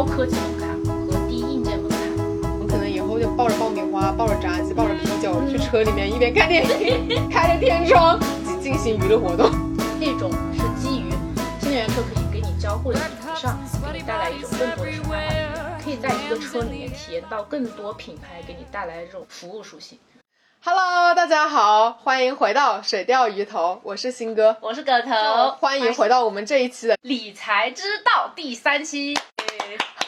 高科技门槛和低硬件门槛。我可能以后就抱着爆米花、抱着炸鸡、抱着啤酒去车里面，一边看电影，开着天窗，进行娱乐活动。那种是基于新能源车可以给你交互的基础上，给你带来一种更多的生态化可以在一个车里面体验到更多品牌给你带来的这种服务属性。Hello，大家好，欢迎回到水钓鱼头，我是新哥，我是葛头，欢迎回到我们这一期的。理财之道第三期。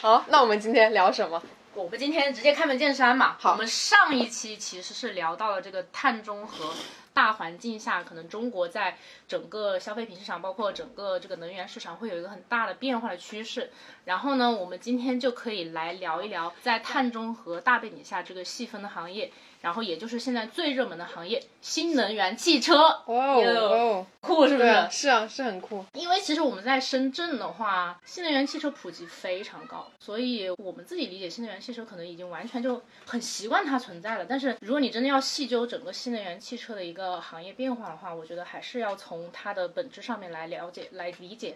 好，那我们今天聊什么？我们今天直接开门见山嘛。好我们上一期其实是聊到了这个碳中和大环境下，可能中国在整个消费品市场，包括整个这个能源市场会有一个很大的变化的趋势。然后呢，我们今天就可以来聊一聊在碳中和大背景下这个细分的行业，然后也就是现在最热门的行业——新能源汽车。哇哦酷是不是？是啊，是很酷。因为其实我们在深圳的话，新能源汽车普及非常高，所以我们自己理解新能源汽车可能已经完全就很习惯它存在了。但是如果你真的要细究整个新能源汽车的一个行业变化的话，我觉得还是要从它的本质上面来了解、来理解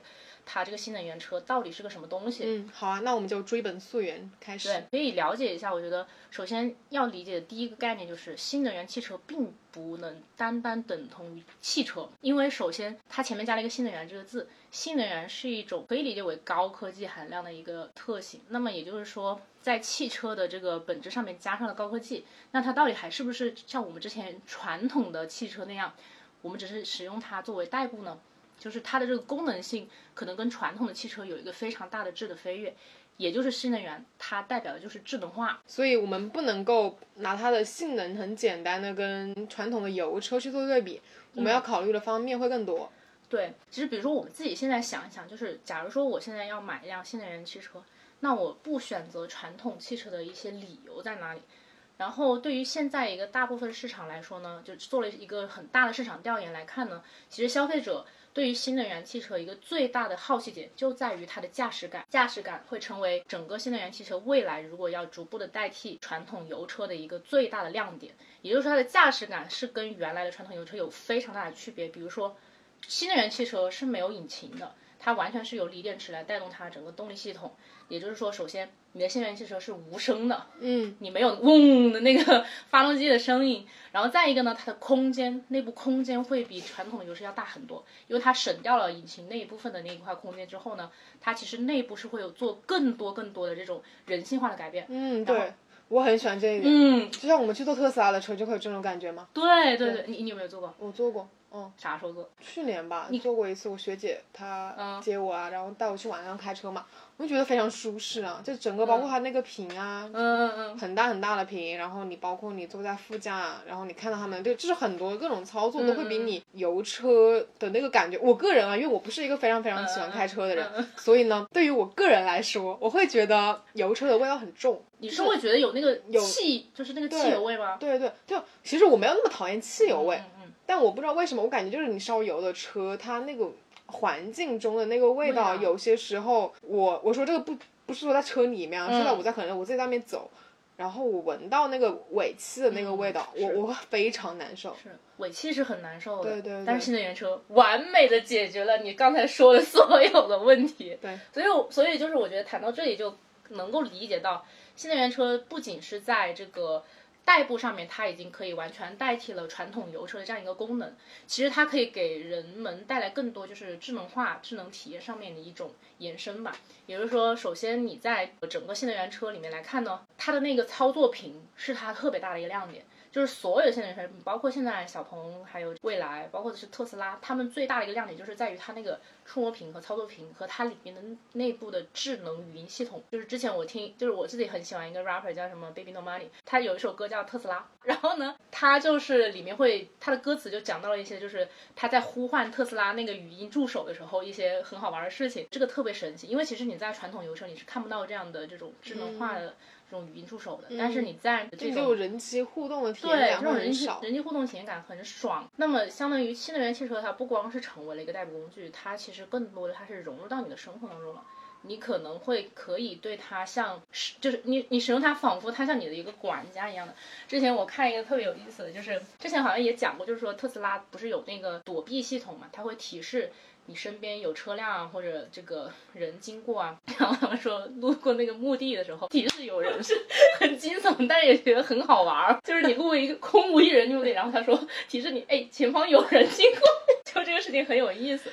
它这个新能源车到底是个什么东西。嗯，好啊，那我们就追本溯源开始。对，可以了解一下。我觉得首先要理解的第一个概念就是，新能源汽车并不能单单等同于汽车，因为首先它前面加了一个“新能源”这个字，新能源是一种可以理解为高科技含量的一个特性。那么也就是说，在汽车的这个本质上面加上了高科技，那它到底还是不是像我们之前传统的汽车那样，我们只是使用它作为代步呢？就是它的这个功能性可能跟传统的汽车有一个非常大的质的飞跃，也就是新能源，它代表的就是智能化。所以我们不能够拿它的性能很简单的跟传统的油车去做对比，我们要考虑的方面会更多。对，其实比如说我们自己现在想一想，就是假如说我现在要买一辆新能源汽车，那我不选择传统汽车的一些理由在哪里？然后对于现在一个大部分市场来说呢，就做了一个很大的市场调研来看呢，其实消费者对于新能源汽车一个最大的好奇点就在于它的驾驶感，驾驶感会成为整个新能源汽车未来如果要逐步的代替传统油车的一个最大的亮点。也就是说，它的驾驶感是跟原来的传统油车有非常大的区别。比如说，新能源汽车是没有引擎的，它完全是由锂电池来带动它整个动力系统。也就是说，首先你的新能源汽车是无声的，嗯，你没有嗡的那个 发动机的声音。然后再一个呢，它的空间内部空间会比传统的油车要大很多，因为它省掉了引擎那一部分的那一块空间之后呢，它其实内部是会有做更多更多的这种人性化的改变。嗯，对，我很喜欢这一点。嗯，就像我们去坐特斯拉的车，就会有这种感觉吗？对对对，你你有没有坐过？我坐过，嗯，啥时候做？去年吧，做过一次。我学姐她嗯接我啊，然后带我去晚上开车嘛，我就觉得非常舒适啊，就整个包括它那个屏啊，嗯嗯嗯，很大很大的屏，然后你包括你坐在副驾，然后你看到他们，对，就是很多各种操作都会比你油车的那个感觉。我个人啊，因为我不是一个非常非常喜欢开车的人，所以呢，对于我个人来说，我会觉得油车的味道很重。你是会觉得有那个气，就是那个汽油味吗？对对，就其实我没有那么讨厌汽油味，但我不知道为什么，我感觉就是你烧油的车，它那个环境中的那个味道，有些时候，我我说这个不不是说在车里面是在我在可能我自己在外面走，然后我闻到那个尾气的那个味道，嗯我我会非常难受。是尾气是很难受的，对对对但是新能源车完美的解决了你刚才说的所有的问题。对，所以我所以就是我觉得谈到这里就能够理解到，新能源车不仅是在这个。代步上面，它已经可以完全代替了传统油车的这样一个功能。其实它可以给人们带来更多就是智能化、智能体验上面的一种延伸吧。也就是说，首先你在整个新能源车里面来看呢，它的那个操作屏是它特别大的一个亮点。就是所有的新能源车，包括现在小鹏、还有蔚来，包括是特斯拉，他们最大的一个亮点就是在于它那个触摸屏和操作屏和它里面的内部的智能语音系统。就是之前我听，就是我自己很喜欢一个 rapper 叫什么 Baby No Money，他有一首歌叫特斯拉，然后呢，他就是里面会他的歌词就讲到了一些，就是他在呼唤特斯拉那个语音助手的时候一些很好玩的事情，这个特别神奇，因为其实你在传统油车你是看不到这样的这种智能化的。这种语音助手的，但是你在这就种有人机互动的体验对这种人际会很少。人机互动体验感很爽。那么，相当于新能源汽车，它不光是成为了一个代步工具，它其实更多的它是融入到你的生活当中了。你可能会可以对它像是，就是你你使用它，仿佛它像你的一个管家一样的。之前我看一个特别有意思的，就是之前好像也讲过，就是说特斯拉不是有那个躲避系统嘛，它会提示你身边有车辆啊或者这个人经过啊，然后他们说路过那个墓地的时候，提示有人是很惊悚，但是也觉得很好玩儿。就是你路过一个空无一人墓地，然后他说提示你，哎，前方有人经过，就这个事情很有意思。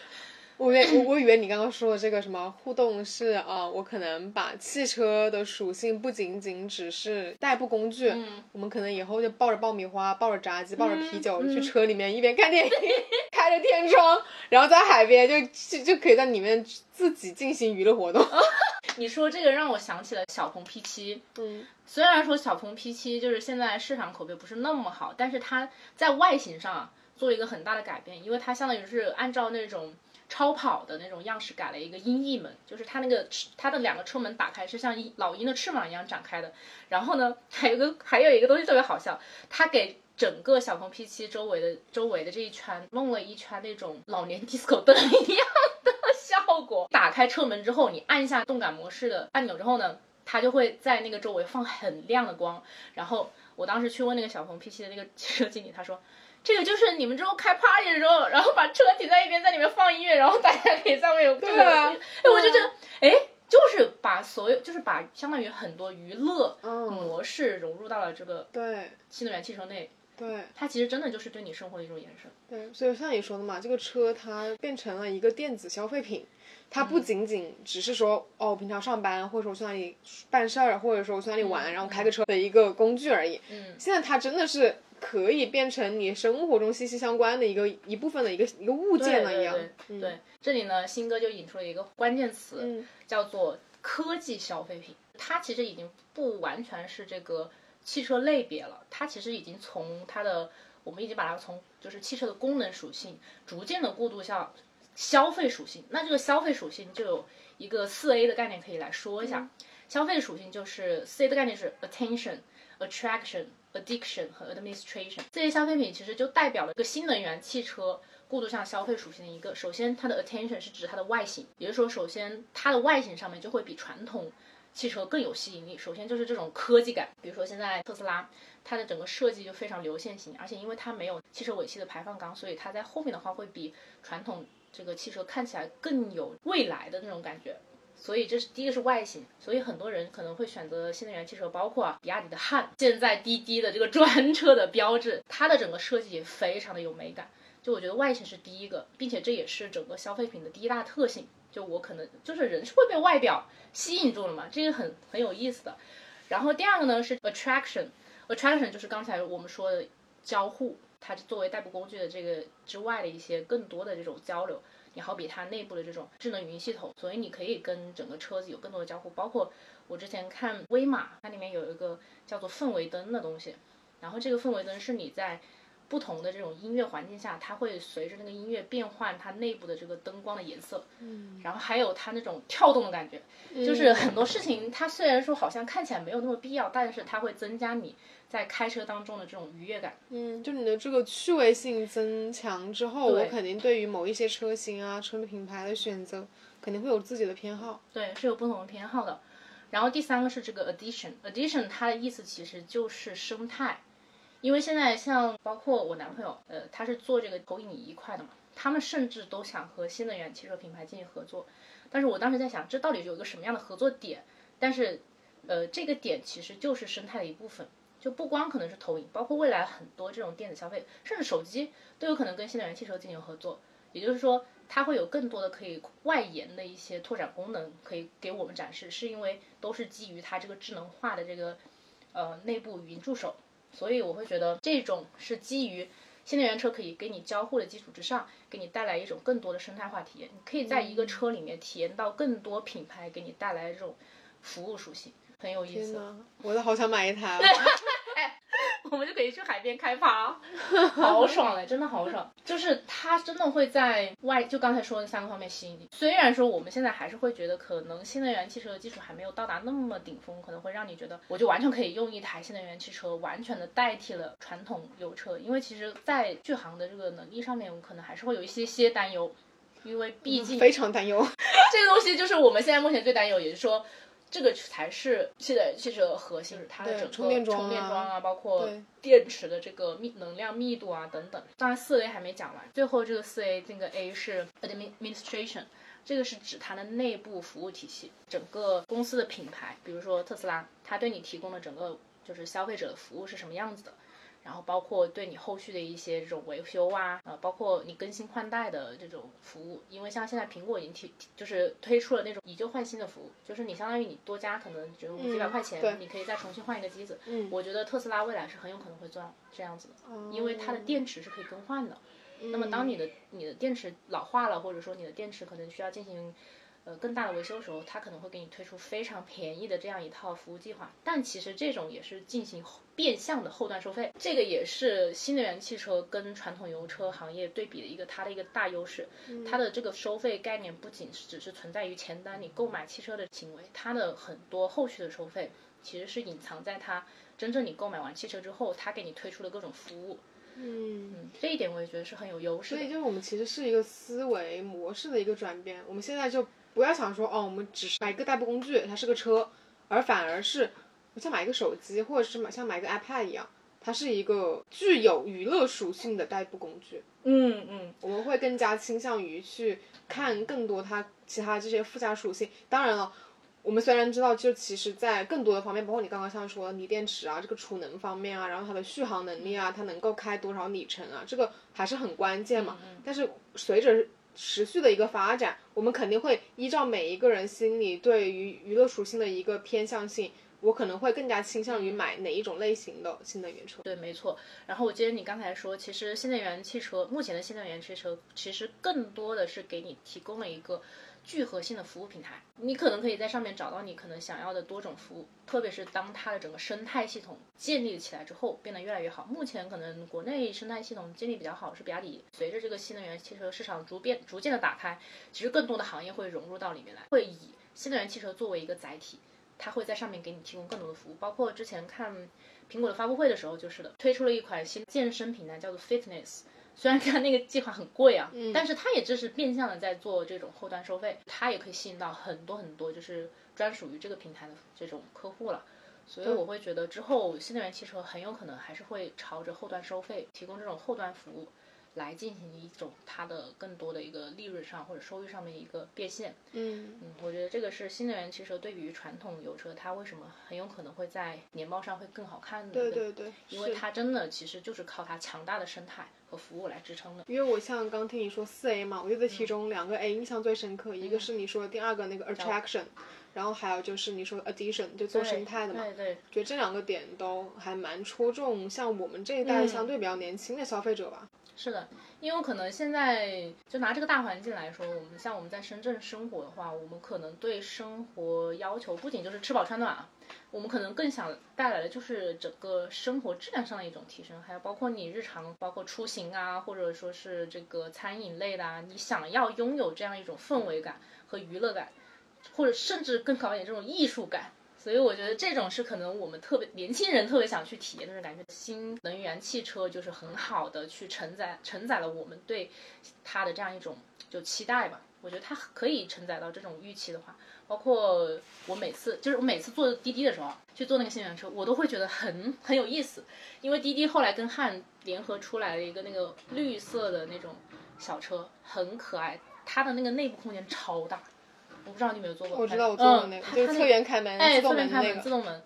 我以为我我以为你刚刚说的这个什么互动是啊，我可能把汽车的属性不仅仅只是代步工具，我们可能以后就抱着爆米花、抱着炸鸡、抱着啤酒去车里面一边看电影，开着天窗，然后在海边就就就可以在里面自己进行娱乐活动。你说这个让我想起了小鹏 P7，嗯，虽然说小鹏 P7 就是现在市场口碑不是那么好，但是它在外形上做了一个很大的改变，因为它相当于是按照那种。超跑的那种样式改了一个鹰翼门，就是它那个它的两个车门打开是像老鹰的翅膀一样展开的。然后呢，还有个还有一个东西特别好笑，它给整个小鹏 P7 周围的周围的这一圈弄了一圈那种老年 disco 灯一样的效果。打开车门之后，你按下动感模式的按钮之后呢，它就会在那个周围放很亮的光。然后我当时去问那个小鹏 P7 的那个汽车经理，他说。这个就是你们之后开 party 的时候，然后把车停在一边，在里面放音乐，然后大家可以在外面对啊，哎，我就觉得，哎，就是把所有，就是把相当于很多娱乐模式融入到了这个对新能源汽车内。对，它其实真的就是对你生活的一种延伸。对，所以像你说的嘛，这个车它变成了一个电子消费品，它不仅仅只是说哦，我平常上班，或者说我去哪里办事儿，或者说我去哪里玩，然后开个车的一个工具而已。嗯，现在它真的是。可以变成你生活中息息相关的一个一部分的一个一个物件了一样。对，这里呢，新哥就引出了一个关键词，叫做科技消费品。它其实已经不完全是这个汽车类别了，它其实已经从它的，我们已经把它从就是汽车的功能属性，逐渐的过渡向消费属性。那这个消费属性就有一个四 A 的概念可以来说一下。消费属性就是四 A 的概念是 attention、attraction。Addiction 和 Administration 这些消费品其实就代表了一个新能源汽车过渡向消费属性的一个。首先，它的 Attention 是指它的外形，也就是说，首先它的外形上面就会比传统汽车更有吸引力。首先就是这种科技感，比如说现在特斯拉，它的整个设计就非常流线型，而且因为它没有汽车尾气的排放缸，所以它在后面的话会比传统这个汽车看起来更有未来的那种感觉。所以这是第一个是外形，所以很多人可能会选择新能源汽车，包括比亚迪的汉，现在滴滴的这个专车的标志，它的整个设计也非常的有美感。就我觉得外形是第一个，并且这也是整个消费品的第一大特性。就我可能就是人是会被外表吸引住了嘛，这个很很有意思的。然后第二个呢是 attraction，attraction 就是刚才我们说的交互，它作为代步工具的这个之外的一些更多的这种交流。你好比它内部的这种智能语音系统，所以你可以跟整个车子有更多的交互。包括我之前看威马，它里面有一个叫做氛围灯的东西，然后这个氛围灯是你在不同的这种音乐环境下，它会随着那个音乐变换它内部的这个灯光的颜色。嗯，然后还有它那种跳动的感觉，就是很多事情它虽然说好像看起来没有那么必要，但是它会增加你。在开车当中的这种愉悦感，嗯，就你的这个趣味性增强之后，我肯定对于某一些车型啊、车品牌的选择，肯定会有自己的偏好。对，是有不同的偏好的。然后第三个是这个 addition，addition 它的意思其实就是生态，因为现在像包括我男朋友，呃，他是做这个投影仪一块的嘛，他们甚至都想和新能源汽车品牌进行合作。但是我当时在想，这到底有一个什么样的合作点？但是，呃，这个点其实就是生态的一部分。就不光可能是投影，包括未来很多这种电子消费，甚至手机都有可能跟新能源汽车进行合作。也就是说，它会有更多的可以外延的一些拓展功能可以给我们展示，是因为都是基于它这个智能化的这个呃内部语音助手。所以我会觉得这种是基于新能源车可以给你交互的基础之上，给你带来一种更多的生态化体验。你可以在一个车里面体验到更多品牌给你带来的这种服务属性。很有意思，我都好想买一台。哎，我们就可以去海边开趴，好爽嘞，真的好爽。就是它真的会在外，就刚才说的三个方面吸引你。虽然说我们现在还是会觉得，可能新能源汽车的技术还没有到达那么顶峰，可能会让你觉得，我就完全可以用一台新能源汽车完全的代替了传统油车。因为其实，在续航的这个能力上面，我们可能还是会有一些些担忧，因为毕竟非常担忧。这个东西就是我们现在目前最担忧，也就是说。这个才是现在汽车核心，它的整个充电桩啊充电桩啊，包括电池的这个密能量密度啊等等。当然四 A 还没讲完，最后这个四 A 这个 A 是 administration。这个是指它的内部服务体系，整个公司的品牌，比如说特斯拉，它对你提供的整个就是消费者的服务是什么样子的，然后包括对你后续的一些这种维修啊，呃，包括你更新换代的这种服务，因为像现在苹果已经提，就是推出了那种以旧换新的服务，就是你相当于你多加可能只有几百块钱，对你可以再重新换一个机子。嗯我觉得特斯拉未来是很有可能会做这样子的，因为它的电池是可以更换的。那么当你的你的电池老化了，或者说你的电池可能需要进行呃更大的维修的时候，它可能会给你推出非常便宜的这样一套服务计划。但其实这种也是进行变相的后端收费，这个也是新能源汽车跟传统油车行业对比的一个它的一个大优势。它的这个收费概念不仅是只是存在于前端你购买汽车的行为，它的很多后续的收费其实是隐藏在它真正你购买完汽车之后，它给你推出的各种服务。嗯，嗯，这一点我也觉得是很有优势的。所以就是我们其实是一个思维模式的一个转变。我们现在就不要想说哦，我们只是买一个代步工具，它是个车，而反而是我像买一个手机，或者是买像买一个 iPad 一样，它是一个具有娱乐属性的代步工具。嗯嗯，我们会更加倾向于去看更多它其他这些附加属性。当然了，我们虽然知道，就其实，在更多的方面，包括你刚刚像说锂电池啊，这个储能方面啊，然后它的续航能力啊，它能够开多少里程啊，这个还是很关键嘛。但是随着持续的一个发展，我们肯定会依照每一个人心里对于娱乐属性的一个偏向性。我可能会更加倾向于买哪一种类型的新能源车。对，没错。然后我记得你刚才说，其实新能源汽车目前的新能源汽车，其实更多的是给你提供了一个聚合性的服务平台。你可能可以在上面找到你可能想要的多种服务，特别是当它的整个生态系统建立起来之后，变得越来越好。目前可能国内生态系统建立比较好是比亚迪。随着这个新能源汽车市场逐渐逐渐的打开，其实更多的行业会融入到里面来，会以新能源汽车作为一个载体。它会在上面给你提供更多的服务，包括之前看苹果的发布会的时候，就是的，推出了一款新健身平台，叫做 Fitness。虽然它那个计划很贵啊，但是它也只是变相的在做这种后端收费，它也可以吸引到很多很多就是专属于这个平台的这种客户了。所以我会觉得之后新能源汽车很有可能还是会朝着后端收费，提供这种后端服务。来进行一种它的更多的一个利润上或者收益上面一个变现。嗯嗯，我觉得这个是新能源汽车对比于传统油车，它为什么很有可能会在年报上会更好看的。对对对，因为它真的其实就是靠它强大的生态和服务来支撑的。因为我像刚听你说四 A 嘛，我觉得其中两个 A 印象最深刻，一个是你说的第二个那个 attraction，然后还有就是你说 addition 就做生态的嘛。对对。觉得这两个点都还蛮戳中像我们这一代相对比较年轻的消费者吧。是的，因为可能现在就拿这个大环境来说，我们像我们在深圳生活的话，我们可能对生活要求不仅就是吃饱穿暖啊，我们可能更想带来的就是整个生活质量上的一种提升，还有包括你日常包括出行啊，或者说是这个餐饮类的啊，你想要拥有这样一种氛围感和娱乐感，或者甚至更高一点这种艺术感。所以我觉得这种是可能我们特别年轻人特别想去体验的那种感觉。新能源汽车就是很好的去承载承载了我们对它的这样一种就期待吧。我觉得它可以承载到这种预期的话，包括我每次就是我每次坐滴滴的时候去坐那个新能源车，我都会觉得很很有意思。因为滴滴后来跟汉联合出来了一个那个绿色的那种小车，很可爱，它的那个内部空间超大。我不知道你有没有坐过，我知道我坐过那个，就是侧缘开门，哎，自动门开门，自动门。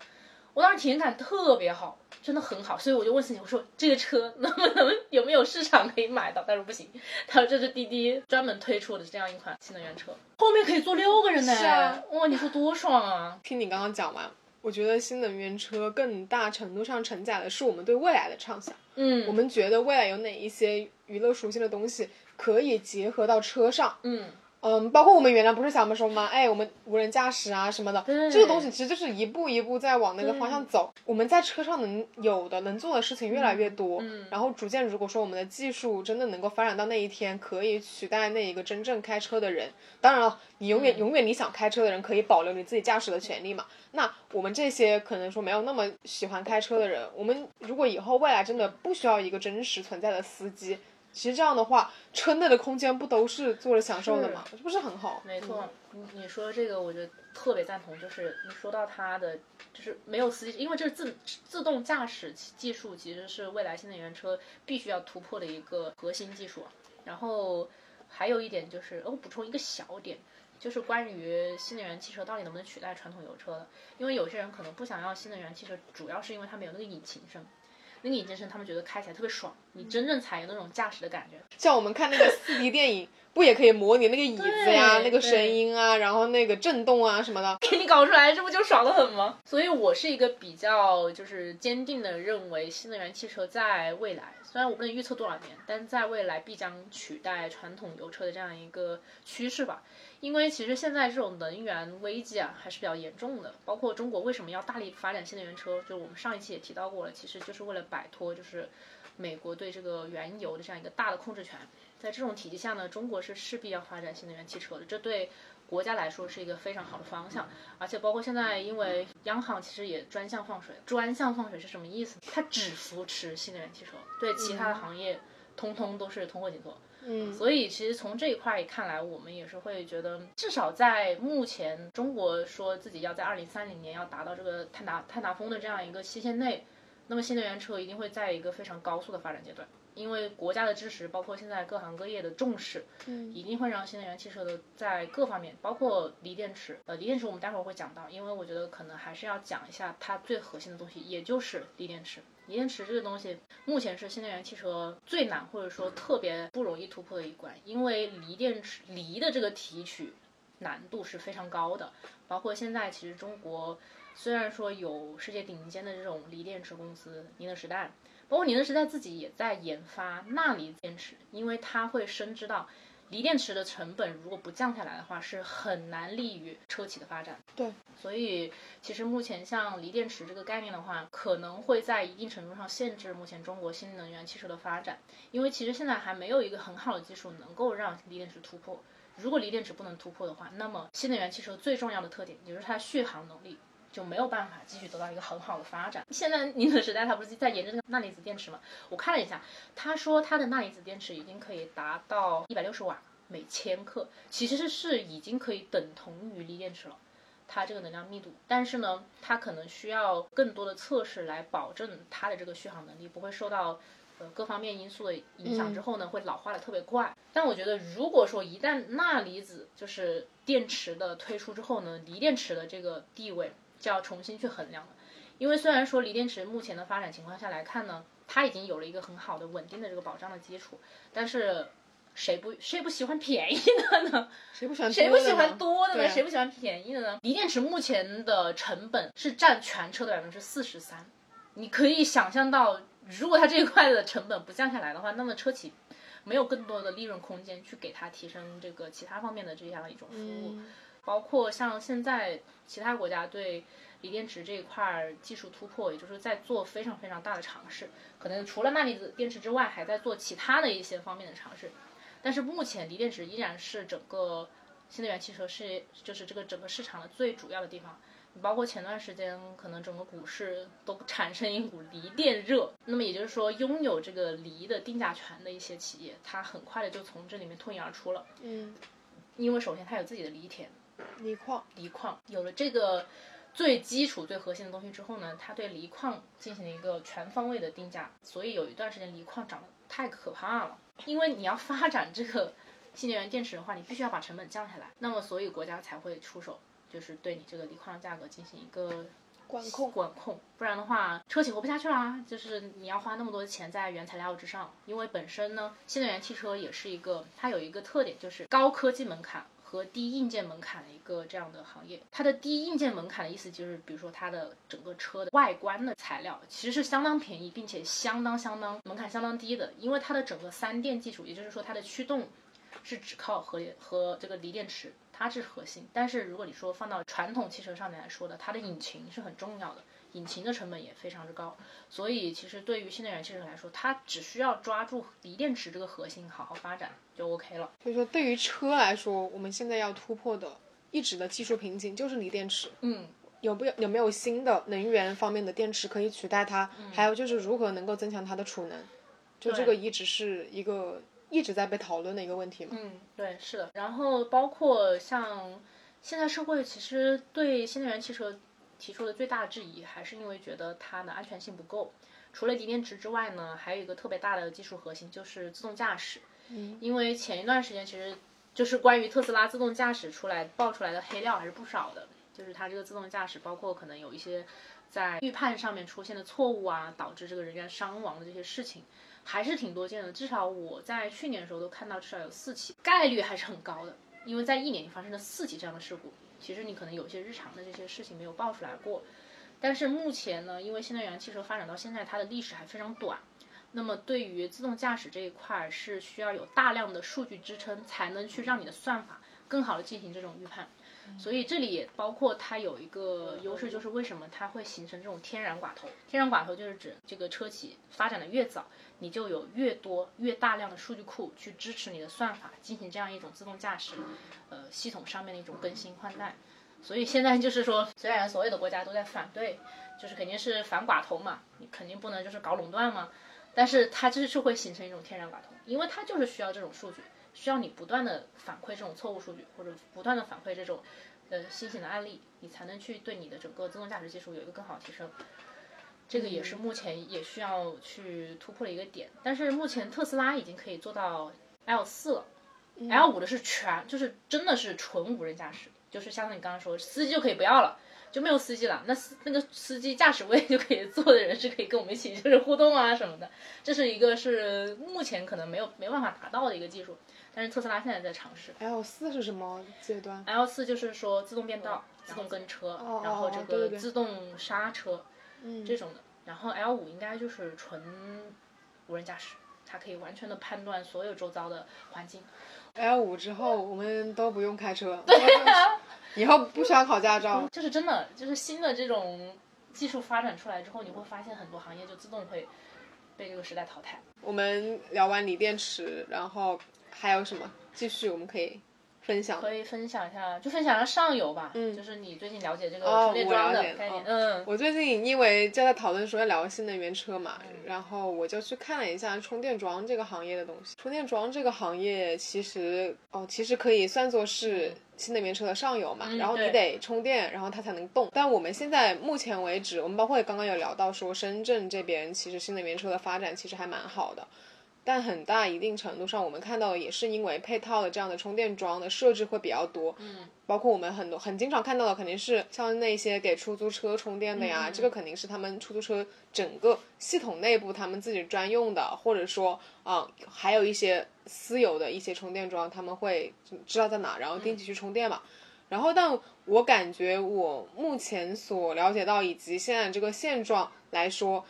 我当时体验感特别好，真的很好，所以我就问司机，我说这个车能不能有没有市场可以买到？他说不行，他说这是滴滴专门推出的这样一款新能源车，后面可以坐六个人呢。是啊，哇，你说多爽啊！听你刚刚讲完，我觉得新能源车更大程度上承载的是我们对未来的畅想。嗯，我们觉得未来有哪一些娱乐属性的东西可以结合到车上？嗯。嗯，包括我们原来不是想说吗？哎，我们无人驾驶啊什么的，这个东西其实就是一步一步在往那个方向走。我们在车上能有的、能做的事情越来越多，嗯，然后逐渐，如果说我们的技术真的能够发展到那一天，可以取代那一个真正开车的人，当然了，你永远、嗯、永远你想开车的人可以保留你自己驾驶的权利嘛。那我们这些可能说没有那么喜欢开车的人，我们如果以后未来真的不需要一个真实存在的司机。其实这样的话，车内的空间不都是坐着享受的吗？这不是很好？没错，你你说这个，我觉得特别赞同，就是你说到它的就是没有司机，因为这是自自动驾驶技术，其实是未来新能源车必须要突破的一个核心技术。然后还有一点就是，我补充一个小点，就是关于新能源汽车到底能不能取代传统油车的，因为有些人可能不想要新能源汽车，主要是因为它没有那个引擎声。那个引擎声，他们觉得开起来特别爽，你真正才有那种驾驶的感觉。像我们看那个四 D 电影，不也可以模拟那个椅子呀、那个声音啊，然后那个震动啊什么的，给 你搞出来，这不就爽的很吗？所以我是一个比较就是坚定的认为，新能源汽车在未来，虽然我不能预测多少年，但在未来必将取代传统油车的这样一个趋势吧。因为其实现在这种能源危机啊还是比较严重的，包括中国为什么要大力发展新能源车，就我们上一期也提到过了，其实就是为了摆脱就是美国对这个原油的这样一个大的控制权。在这种体系下呢，中国是势必要发展新能源汽车的，这对国家来说是一个非常好的方向。而且包括现在，因为央行其实也专项放水，专项放水是什么意思？它只扶持新能源汽车，对其他的行业通通都是通货紧缩。嗯，所以其实从这一块看来，我们也是会觉得，至少在目前中国说自己要在二零三零年要达到这个碳达碳达峰的这样一个期限内，那么新能源车一定会在一个非常高速的发展阶段，因为国家的支持，包括现在各行各业的重视，嗯，一定会让新能源汽车的在各方面，包括锂电池，呃，锂电池我们待会儿会讲到，因为我觉得可能还是要讲一下它最核心的东西，也就是锂电池。锂电池这个东西，目前是新能源汽车最难或者说特别不容易突破的一关，因为锂电池锂的这个提取难度是非常高的。包括现在，其实中国虽然说有世界顶尖的这种锂电池公司宁德时代，包括宁德时代自己也在研发钠离子电池，因为它会深知到。锂电池的成本如果不降下来的话，是很难利于车企的发展。对，所以其实目前像锂电池这个概念的话，可能会在一定程度上限制目前中国新能源汽车的发展，因为其实现在还没有一个很好的技术能够让锂电池突破。如果锂电池不能突破的话，那么新能源汽车最重要的特点，也就是它续航能力。就没有办法继续得到一个很好的发展。现在宁德时代它不是在研究这个钠离子电池吗？我看了一下，他说它的钠离子电池已经可以达到一百六十瓦每千克，其实是已经可以等同于锂电池了，它这个能量密度。但是呢，它可能需要更多的测试来保证它的这个续航能力不会受到呃各方面因素的影响，之后呢会老化的特别快。但我觉得如果说一旦钠离子就是电池的推出之后呢，锂电池的这个地位。就要重新去衡量了，因为虽然说锂电池目前的发展情况下来看呢，它已经有了一个很好的稳定的这个保障的基础，但是谁不谁不喜欢便宜的呢？谁不喜欢谁不喜欢多的呢？谁不喜欢便宜的呢？锂电池目前的成本是占全车的百分之四十三，你可以想象到，如果它这一块的成本不降下来的话，那么车企没有更多的利润空间去给它提升这个其他方面的这样一种服务。包括像现在其他国家对锂电池这一块技术突破，也就是在做非常非常大的尝试，可能除了钠离子电池之外，还在做其他的一些方面的尝试。但是目前锂电池依然是整个新能源汽车是就是这个整个市场的最主要的地方。你包括前段时间可能整个股市都产生一股锂电热，那么也就是说拥有这个锂的定价权的一些企业，它很快的就从这里面脱颖而出了。嗯，因为首先它有自己的锂田。锂矿，锂矿有了这个最基础、最核心的东西之后呢，它对锂矿进行了一个全方位的定价，所以有一段时间锂矿涨得太可怕了。因为你要发展这个新能源电池的话，你必须要把成本降下来，那么所以国家才会出手，就是对你这个锂矿的价格进行一个管控。管控，不然的话，车企活不下去啦。就是你要花那么多钱在原材料之上，因为本身呢，新能源汽车也是一个，它有一个特点就是高科技门槛。和低硬件门槛的一个这样的行业，它的低硬件门槛的意思就是，比如说它的整个车的外观的材料其实是相当便宜，并且相当相当门槛相当低的，因为它的整个三电技术，也就是说它的驱动是只靠和和这个锂电池，它是核心。但是如果你说放到传统汽车上面来说的，它的引擎是很重要的。引擎的成本也非常之高，所以其实对于新能源汽车来说，它只需要抓住锂电池这个核心，好好发展就 OK 了。所以说，对于车来说，我们现在要突破的一直的技术瓶颈就是锂电池。嗯，有不有有没有新的能源方面的电池可以取代它？还有就是如何能够增强它的储能？就这个一直是一个一直在被讨论的一个问题嘛。嗯，对，是的。然后包括像。现在社会其实对新能源汽车提出的最大的质疑，还是因为觉得它的安全性不够。除了锂电池之外呢，还有一个特别大的技术核心就是自动驾驶。嗯，因为前一段时间其实就是关于特斯拉自动驾驶出来爆出来的黑料还是不少的，就是它这个自动驾驶包括可能有一些在预判上面出现的错误啊，导致这个人员伤亡的这些事情，还是挺多见的。至少我在去年的时候都看到至少有四起，概率还是很高的。因为在一年里发生了四起这样的事故，其实你可能有些日常的这些事情没有爆出来过。但是目前呢，因为新能源汽车发展到现在，它的历史还非常短，那么对于自动驾驶这一块是需要有大量的数据支撑，才能去让你的算法更好的进行这种预判。所以这里也包括它有一个优势，就是为什么它会形成这种天然寡头？天然寡头就是指这个车企发展的越早，你就有越多越大量的数据库去支持你的算法进行这样一种自动驾驶，呃，系统上面的一种更新换代。所以现在就是说，虽然所有的国家都在反对，就是肯定是反寡头嘛，你肯定不能就是搞垄断嘛，但是它就是会形成一种天然寡头，因为它就是需要这种数据，需要你不断的反馈这种错误数据，或者不断的反馈这种呃新型的案例，你才能去对你的整个自动驾驶技术有一个更好的提升。这个也是目前也需要去突破的一个点，但是目前特斯拉已经可以做到 L 四了，L 五的是全就是真的是纯无人驾驶。就是相当于你刚刚说，司机就可以不要了，就没有司机了。那司那个司机驾驶位就可以坐的人是可以跟我们一起就是互动啊什么的。这是一个是目前可能没有没办法达到的一个技术，但是特斯拉现在在尝试。L 四是什么阶段？L 四就是说自动变道、自动跟车，然后这个自动刹车，这种的。然后 L 五应该就是纯无人驾驶，它可以完全的判断所有周遭的环境。L 五之后，我们都不用开车，对 以后不需要考驾照。就是真的，就是新的这种技术发展出来之后，你会发现很多行业就自动会被这个时代淘汰。我们聊完锂电池，然后还有什么？继续，我们可以。分享可以分享一下，就分享一下上游吧。嗯，就是你最近了解这个充电桩的概念。嗯，我最近因为就在讨论说要聊新能源车嘛，然后我就去看了一下充电桩这个行业的东西。充电桩这个行业其实哦，其实可以算作是新能源车的上游嘛。然后你得充电，然后它才能动。但我们现在目前为止，我们包括刚刚有聊到说，深圳这边其实新能源车的发展其实还蛮好的。但很大一定程度上，我们看到的也是因为配套的这样的充电桩的设置会比较多，嗯，包括我们很多很经常看到的，肯定是像那些给出租车充电的呀，这个肯定是他们出租车整个系统内部他们自己专用的，或者说啊，还有一些私有的一些充电桩，他们会知道在哪，然后定期去充电嘛。然后，但我感觉我目前所了解到以及现在这个现状来说，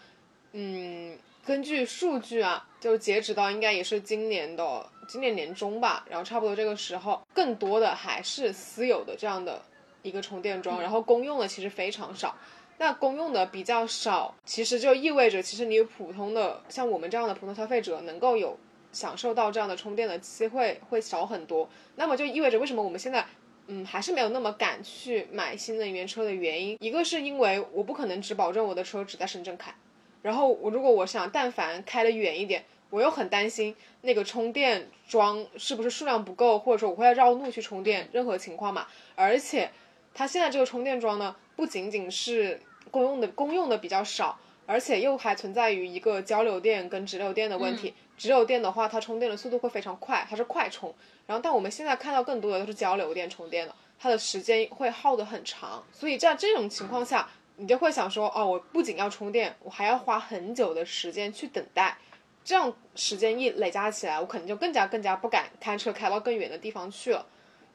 嗯。根据数据啊，就截止到应该也是今年的今年年中吧，然后差不多这个时候，更多的还是私有的这样的一个充电桩，然后公用的其实非常少。那公用的比较少，其实就意味着，其实你普通的像我们这样的普通消费者，能够有享受到这样的充电的机会会少很多。那么就意味着，为什么我们现在嗯还是没有那么敢去买新能源车的原因，一个是因为我不可能只保证我的车只在深圳开。然后我如果我想但凡开得远一点，我又很担心那个充电桩是不是数量不够，或者说我会要绕路去充电，任何情况嘛。而且它现在这个充电桩呢，不仅仅是公用的，公用的比较少，而且又还存在于一个交流电跟直流电的问题。直流电的话，它充电的速度会非常快，它是快充。然后但我们现在看到更多的都是交流电充电的，它的时间会耗得很长。所以在这种情况下。你就会想说，哦，我不仅要充电，我还要花很久的时间去等待，这样时间一累加起来，我可能就更加更加不敢开车开到更远的地方去了。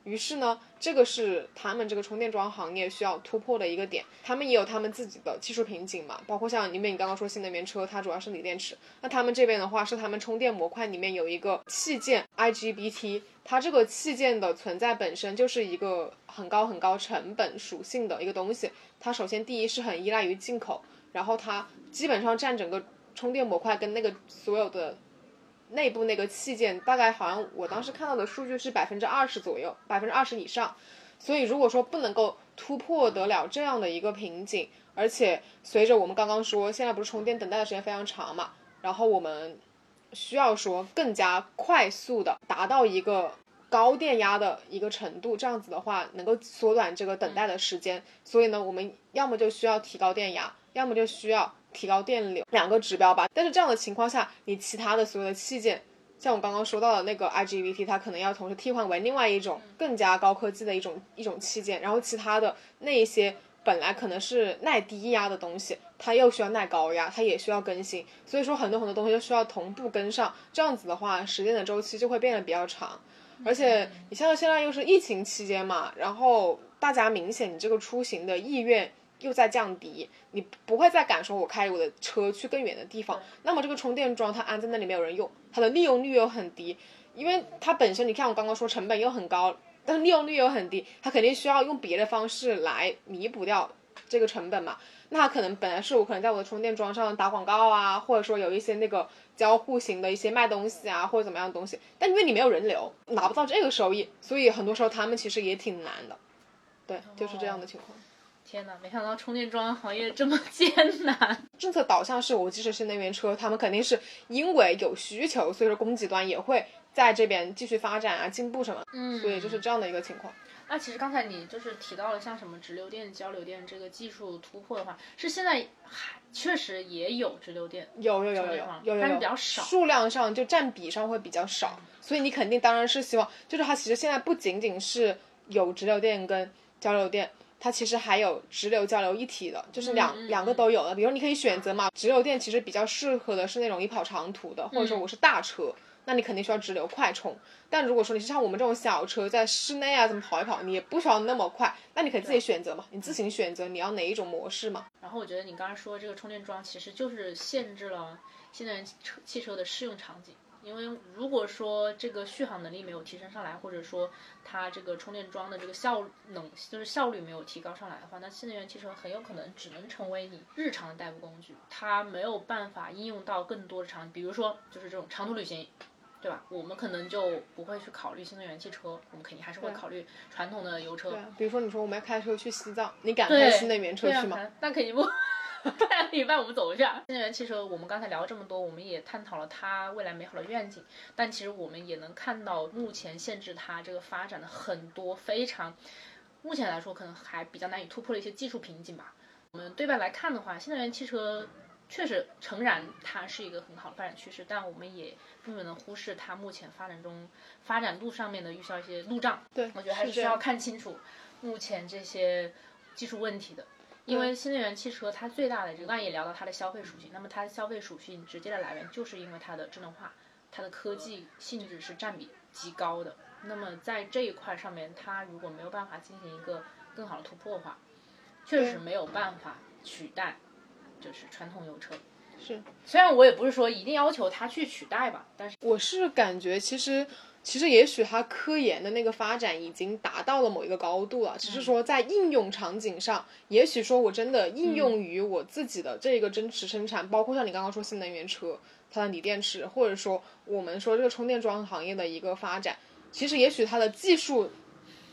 于是呢，这个是他们这个充电桩行业需要突破的一个点。他们也有他们自己的技术瓶颈嘛，包括像因为你刚刚说新能源车，它主要是锂电池，那他们这边的话是他们充电模块里面有一个器件 IGBT。它这个器件的存在本身就是一个很高很高成本属性的一个东西。它首先第一是很依赖于进口，然后它基本上占整个充电模块跟那个所有的内部那个器件，大概好像我当时看到的数据是百分之二十左右，百分之二十以上。所以如果说不能够突破得了这样的一个瓶颈，而且随着我们刚刚说现在不是充电等待的时间非常长嘛，然后我们。需要说更加快速的达到一个高电压的一个程度，这样子的话能够缩短这个等待的时间。所以呢，我们要么就需要提高电压，要么就需要提高电流，两个指标吧。但是这样的情况下，你其他的所有的器件，像我刚刚说到的那个 IGBT，它可能要同时替换为另外一种更加高科技的一种一种器件，然后其他的那一些。本来可能是耐低压的东西，它又需要耐高压，它也需要更新，所以说很多很多东西都需要同步跟上，这样子的话，时间的周期就会变得比较长。而且你像现在又是疫情期间嘛，然后大家明显你这个出行的意愿又在降低，你不会再敢说我开我的车去更远的地方，那么这个充电桩它安在那里没有人用，它的利用率又很低，因为它本身你看我刚刚说成本又很高。但是利用率又很低，它肯定需要用别的方式来弥补掉这个成本嘛？那它可能本来是我可能在我的充电桩上打广告啊，或者说有一些那个交互型的一些卖东西啊，或者怎么样的东西，但因为你没有人流，拿不到这个收益，所以很多时候他们其实也挺难的。对，就是这样的情况。天哪，没想到充电桩行业这么艰难。政策导向是我即使是能源车，他们肯定是因为有需求，所以说供给端也会。在这边继续发展啊，进步什么？嗯，所以就是这样的一个情况。那其实刚才你就是提到了像什么直流电、交流电这个技术突破的话，是现在还确实也有直流电，有有有有有有，但是比较少，数量上就占比上会比较少。所以你肯定当然是希望，就是它其实现在不仅仅是有直流电跟交流电，它其实还有直流交流一体的，就是两两个都有的。比如你可以选择嘛，直流电其实比较适合的是那种你跑长途的，或者说我是大车。那你肯定需要直流快充，但如果说你是像我们这种小车，在室内啊，怎么跑一跑，你也不需要那么快，那你可以自己选择嘛，你自行选择你要哪一种模式嘛。然后我觉得你刚才说这个充电桩其实就是限制了现在车汽车的适用场景。因为如果说这个续航能力没有提升上来，或者说它这个充电桩的这个效能就是效率没有提高上来的话，那新能源汽车很有可能只能成为你日常的代步工具，它没有办法应用到更多的场景，比如说就是这种长途旅行，对吧？我们可能就不会去考虑新能源汽车，我们肯定还是会考虑传统的油车。对，比如说你说我们要开车去西藏，你敢开新能源车去吗？那肯定不。开一半我们走一下。新能源汽车，我们刚才聊了这么多，我们也探讨了它未来美好的愿景。但其实我们也能看到，目前限制它这个发展的很多非常，目前来说可能还比较难以突破的一些技术瓶颈吧。我们对外来看的话，新能源汽车确实诚然它是一个很好的发展趋势，但我们也并不能忽视它目前发展中发展路上面的遇到一些路障。对，我觉得还是需要看清楚目前这些技术问题的。因为新能源汽车它最大的这个，刚才也聊到它的消费属性，那么它的消费属性直接的来源就是因为它的智能化，它的科技性质是占比极高的。那么在这一块上面，它如果没有办法进行一个更好的突破的话，确实没有办法取代，就是传统油车。是，虽然我也不是说一定要求它去取代吧，但是我是感觉其实。其实也许它科研的那个发展已经达到了某一个高度了，只是说在应用场景上，也许说我真的应用于我自己的这个真实生产，包括像你刚刚说新能源车，它的锂电池，或者说我们说这个充电桩行业的一个发展，其实也许它的技术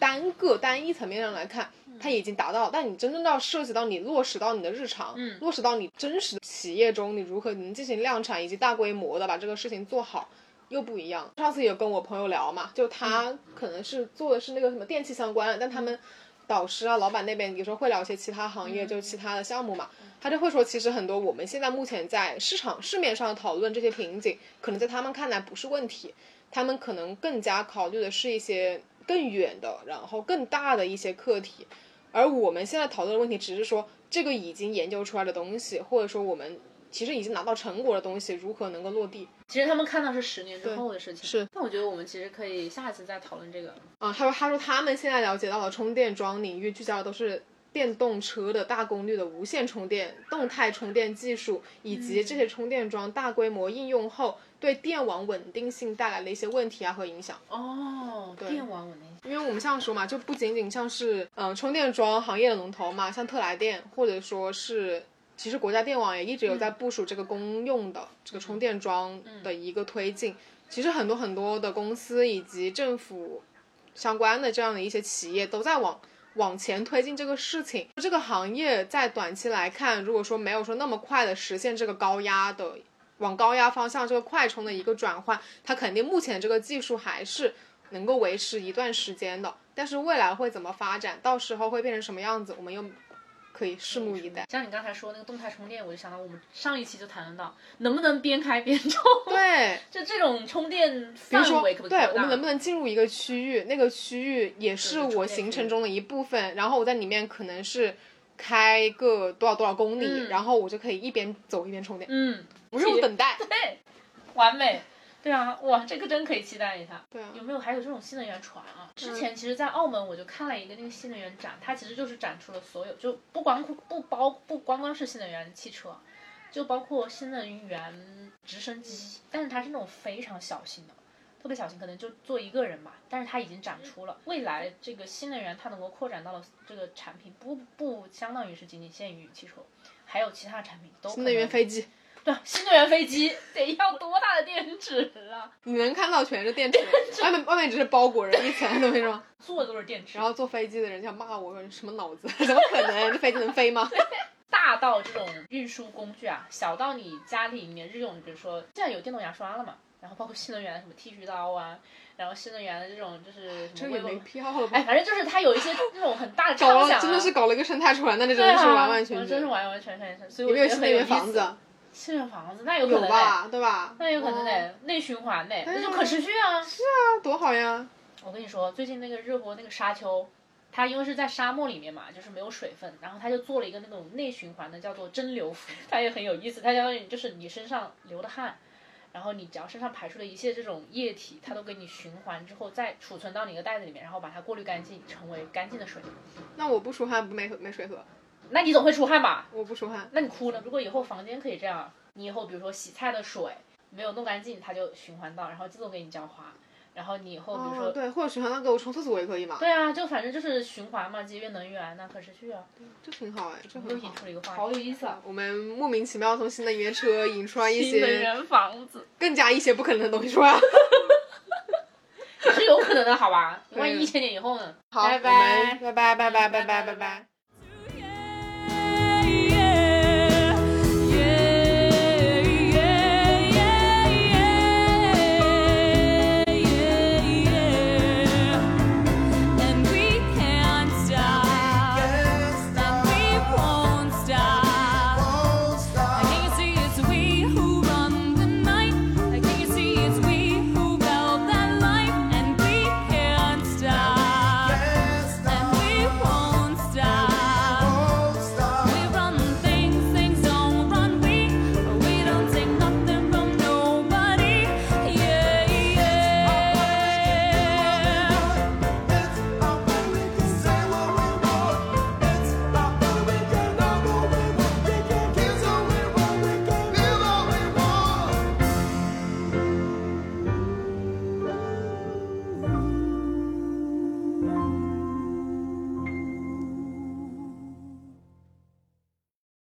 单个单一层面上来看，它已经达到，但你真正要涉及到你落实到你的日常，落实到你真实的企业中，你如何能进行量产以及大规模的把这个事情做好。又不一样。上次有跟我朋友聊嘛，就他可能是做的是那个什么电器相关的，但他们导师啊、老板那边有时候会聊一些其他行业，就其他的项目嘛。他就会说，其实很多我们现在目前在市场市面上讨论这些瓶颈，可能在他们看来不是问题，他们可能更加考虑的是一些更远的，然后更大的一些课题。而我们现在讨论的问题，只是说这个已经研究出来的东西，或者说我们。其实已经拿到成果的东西，如何能够落地？其实他们看到是十年之后的事情。是。但我觉得我们其实可以下一次再讨论这个。啊，他说，他说他们现在了解到的充电桩领域聚焦的都是电动车的大功率的无线充电、动态充电技术，以及这些充电桩大规模应用后对电网稳定性带来的一些问题啊和影响。哦，对电网稳定性。因为我们像说嘛，就不仅仅像是嗯充电桩行业的龙头嘛，像特来电或者说是。其实国家电网也一直有在部署这个公用的这个充电桩的一个推进。其实很多很多的公司以及政府相关的这样的一些企业都在往往前推进这个事情。这个行业在短期来看，如果说没有说那么快的实现这个高压的往高压方向这个快充的一个转换，它肯定目前这个技术还是能够维持一段时间的。但是未来会怎么发展，到时候会变成什么样子，我们又可以拭目以待。像你刚才说那个动态充电，我就想到我们上一期就谈到，能不能边开边充？对，就这种充电范围可不可以对？我们能不能进入一个区域，那个区域也是我行程中的一部分，然后我在里面可能是开个多少多少公里，嗯然后我就可以一边走一边充电，嗯，不用等待。对，完美。对啊，哇，这个真可以期待一下。对啊有没有还有这种新能源船啊？之前其实，在澳门我就看了一个那个新能源展，它其实就是展出了所有，就不光不包不光光是新能源汽车，就包括新能源直升机，但是它是那种非常小型的，特别小型，可能就坐一个人吧。但是它已经展出了，未来这个新能源它能够扩展到了这个产品，不不相当于是仅仅限于汽车，还有其他产品都可新能源能飞机，对，新能源飞机得要多大的电池啊？你能看到全是电池，外面外面只是包裹着一层东西是吗？坐的都是电池然。后坐飞机的人想骂我什么脑子？怎么可能？这飞机能飞吗？大到这种运输工具啊，小到你家里面日用，比如说现在有电动牙刷了嘛，然后包括新能源的什么剃须刀啊，然后新能源的这种就是什 这也没么微波，必要了吧哎，？反正就是它有一些那种很大的搞了，畅想、啊，真的是搞了一个生态船，那这真对啊，的是完完全全。真是完完全全，所以我觉得很有意思源房子？新能源房子那有可能，有吧？对吧？那有可能得，内循环的，那就啊可持续啊。是啊多好呀！我跟你说，最近那个热播那个沙丘，它因为是在沙漠里面嘛，就是没有水分，然后它就做了一个那种内循环的，叫做蒸馏服，它也很有意思。它相当于就是你身上流的汗，然后你只要身上排出的一切这种液体，它都给你循环之后再储存到你的袋子里面，然后把它过滤干净，成为干净的水。那我不出汗，不没没水喝，那你总会出汗吧？我不出汗。那你哭呢。如果以后房间可以这样，你以后比如说洗菜的水没有弄干净，它就循环到，然后自动给你浇花。然后你以后比如说对或者循环那给我冲厕所也可以嘛对啊就反正就是循环嘛节约能源那可持续啊。这挺好哎这很引出了一个话题好有意思啊我们莫名其妙从新能源车引出来一些人房子。更加一些不可能的东西是吧哈哈哈哈哈也是有可能的好吧？万一一千年以后呢？好拜。拜拜拜拜拜拜拜拜。